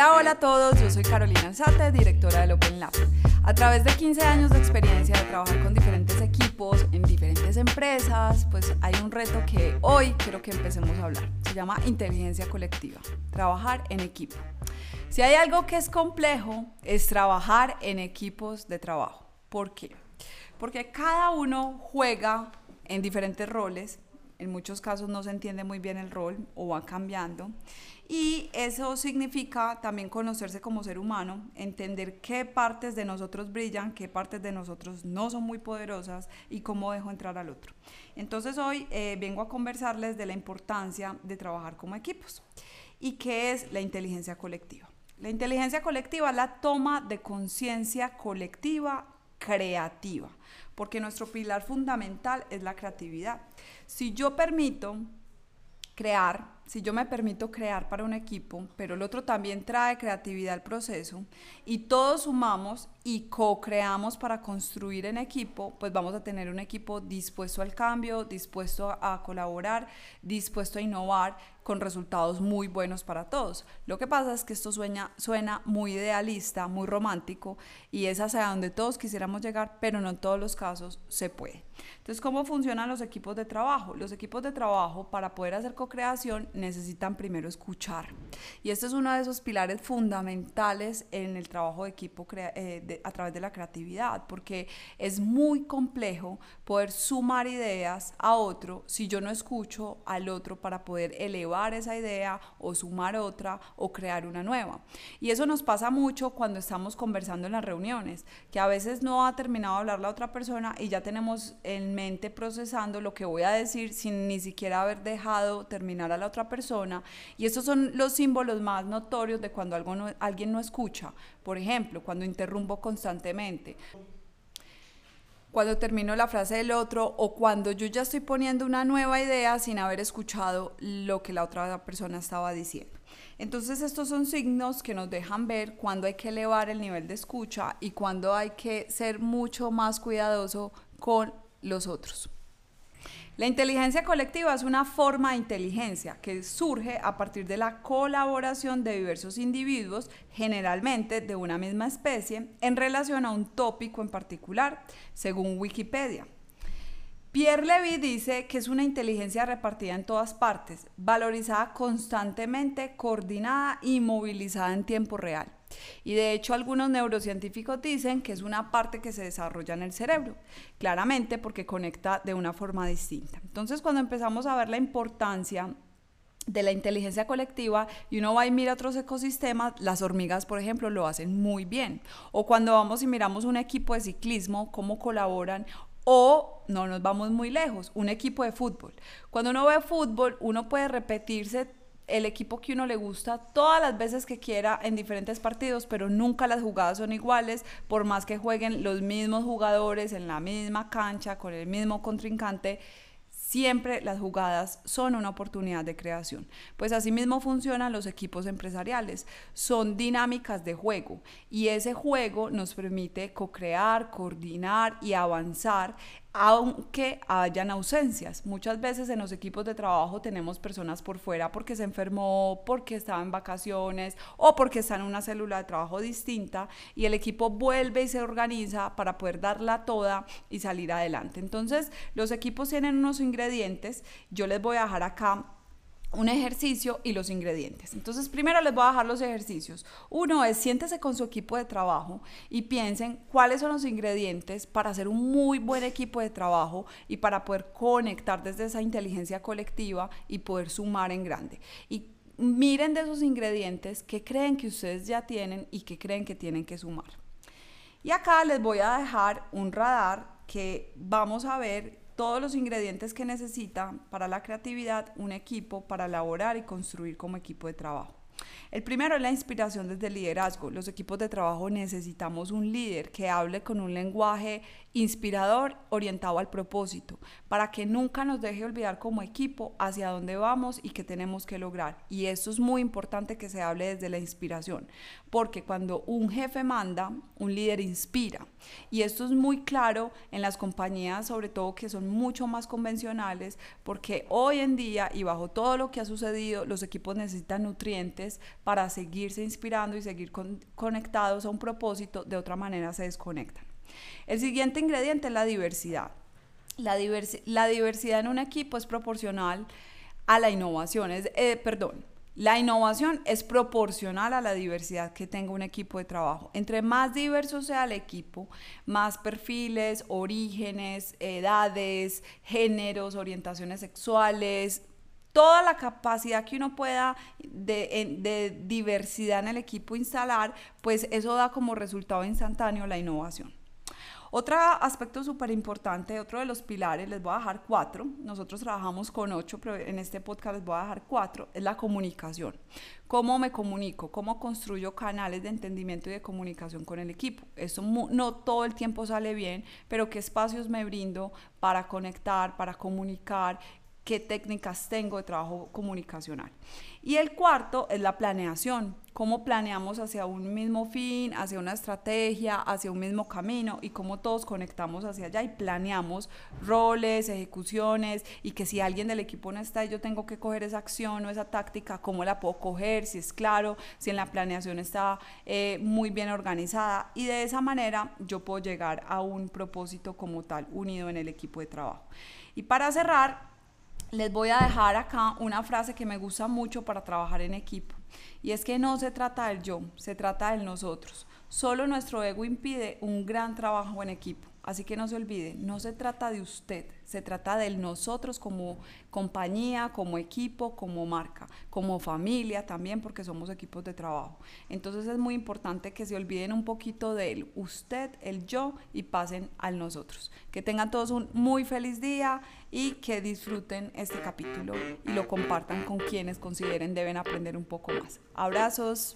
Hola, hola a todos, yo soy Carolina Alzate, directora del Open Lab. A través de 15 años de experiencia de trabajar con diferentes equipos en diferentes empresas, pues hay un reto que hoy quiero que empecemos a hablar. Se llama inteligencia colectiva, trabajar en equipo. Si hay algo que es complejo, es trabajar en equipos de trabajo. ¿Por qué? Porque cada uno juega en diferentes roles, en muchos casos no se entiende muy bien el rol o va cambiando. Y eso significa también conocerse como ser humano, entender qué partes de nosotros brillan, qué partes de nosotros no son muy poderosas y cómo dejo entrar al otro. Entonces hoy eh, vengo a conversarles de la importancia de trabajar como equipos y qué es la inteligencia colectiva. La inteligencia colectiva es la toma de conciencia colectiva creativa, porque nuestro pilar fundamental es la creatividad. Si yo permito crear, si yo me permito crear para un equipo, pero el otro también trae creatividad al proceso y todos sumamos y co-creamos para construir en equipo, pues vamos a tener un equipo dispuesto al cambio, dispuesto a colaborar, dispuesto a innovar con resultados muy buenos para todos. Lo que pasa es que esto suena, suena muy idealista, muy romántico y es hacia donde todos quisiéramos llegar, pero no en todos los casos se puede. Entonces, ¿cómo funcionan los equipos de trabajo? Los equipos de trabajo para poder hacer co-creación necesitan primero escuchar. Y este es uno de esos pilares fundamentales en el trabajo de equipo eh, a través de la creatividad, porque es muy complejo poder sumar ideas a otro si yo no escucho al otro para poder elevar esa idea o sumar otra o crear una nueva. Y eso nos pasa mucho cuando estamos conversando en las reuniones, que a veces no ha terminado de hablar la otra persona y ya tenemos en mente procesando lo que voy a decir sin ni siquiera haber dejado terminar a la otra persona. Y estos son los símbolos más notorios de cuando alguien no escucha. Por ejemplo, cuando interrumpo constantemente cuando termino la frase del otro o cuando yo ya estoy poniendo una nueva idea sin haber escuchado lo que la otra persona estaba diciendo. Entonces estos son signos que nos dejan ver cuándo hay que elevar el nivel de escucha y cuándo hay que ser mucho más cuidadoso con los otros. La inteligencia colectiva es una forma de inteligencia que surge a partir de la colaboración de diversos individuos, generalmente de una misma especie, en relación a un tópico en particular, según Wikipedia. Pierre Levy dice que es una inteligencia repartida en todas partes, valorizada constantemente, coordinada y movilizada en tiempo real. Y de hecho algunos neurocientíficos dicen que es una parte que se desarrolla en el cerebro, claramente porque conecta de una forma distinta. Entonces cuando empezamos a ver la importancia de la inteligencia colectiva y uno va y mira otros ecosistemas, las hormigas, por ejemplo, lo hacen muy bien. O cuando vamos y miramos un equipo de ciclismo, cómo colaboran, o no nos vamos muy lejos, un equipo de fútbol. Cuando uno ve fútbol, uno puede repetirse el equipo que uno le gusta todas las veces que quiera en diferentes partidos, pero nunca las jugadas son iguales, por más que jueguen los mismos jugadores en la misma cancha, con el mismo contrincante Siempre las jugadas son una oportunidad de creación. Pues así mismo funcionan los equipos empresariales. Son dinámicas de juego y ese juego nos permite co-crear, coordinar y avanzar aunque hayan ausencias. Muchas veces en los equipos de trabajo tenemos personas por fuera porque se enfermó, porque estaba en vacaciones o porque está en una célula de trabajo distinta y el equipo vuelve y se organiza para poder darla toda y salir adelante. Entonces, los equipos tienen unos ingredientes, yo les voy a dejar acá un ejercicio y los ingredientes. Entonces, primero les voy a dejar los ejercicios. Uno es siéntese con su equipo de trabajo y piensen cuáles son los ingredientes para hacer un muy buen equipo de trabajo y para poder conectar desde esa inteligencia colectiva y poder sumar en grande. Y miren de esos ingredientes qué creen que ustedes ya tienen y qué creen que tienen que sumar. Y acá les voy a dejar un radar que vamos a ver todos los ingredientes que necesita para la creatividad un equipo para elaborar y construir como equipo de trabajo. El primero es la inspiración desde el liderazgo. Los equipos de trabajo necesitamos un líder que hable con un lenguaje inspirador, orientado al propósito, para que nunca nos deje olvidar como equipo hacia dónde vamos y qué tenemos que lograr. Y esto es muy importante que se hable desde la inspiración, porque cuando un jefe manda, un líder inspira. Y esto es muy claro en las compañías, sobre todo que son mucho más convencionales, porque hoy en día y bajo todo lo que ha sucedido, los equipos necesitan nutrientes para seguirse inspirando y seguir conectados a un propósito, de otra manera se desconectan. El siguiente ingrediente es la diversidad. La, diversidad en un equipo es proporcional a la innovación, es, eh, perdón, la innovación es proporcional a la diversidad que tenga un equipo de trabajo. Entre más diverso sea el equipo, más perfiles, orígenes, edades, géneros, orientaciones sexuales, toda la capacidad que uno pueda de diversidad en el equipo instalar, pues eso da como resultado instantáneo la innovación. Otro aspecto súper importante, otro de los pilares, les voy a dejar cuatro, nosotros trabajamos con ocho, pero en este podcast les voy a dejar cuatro, es la comunicación. ¿Cómo me comunico? ¿Cómo construyo canales de entendimiento y de comunicación con el equipo? Eso no todo el tiempo sale bien, pero qué espacios me brindo para conectar, para comunicar qué técnicas tengo de trabajo comunicacional. Y el cuarto es la planeación, cómo planeamos hacia un mismo fin, hacia una estrategia, hacia un mismo camino y cómo todos conectamos hacia allá y planeamos roles, ejecuciones y que si alguien del equipo no está yo tengo que coger esa acción o esa táctica, cómo la puedo coger, si es claro, si en la planeación está eh, muy bien organizada y de esa manera yo puedo llegar a un propósito como tal unido en el equipo de trabajo. Y para cerrar, les voy a dejar acá una frase que me gusta mucho para trabajar en equipo. Y es que no se trata del yo, se trata del nosotros. Solo nuestro ego impide un gran trabajo en equipo. Así que no se olvide, no se trata de usted, se trata de nosotros como compañía, como equipo, como marca, como familia también, porque somos equipos de trabajo. Entonces es muy importante que se olviden un poquito del usted, el yo y pasen al nosotros. Que tengan todos un muy feliz día y que disfruten este capítulo y lo compartan con quienes consideren deben aprender un poco más. Abrazos.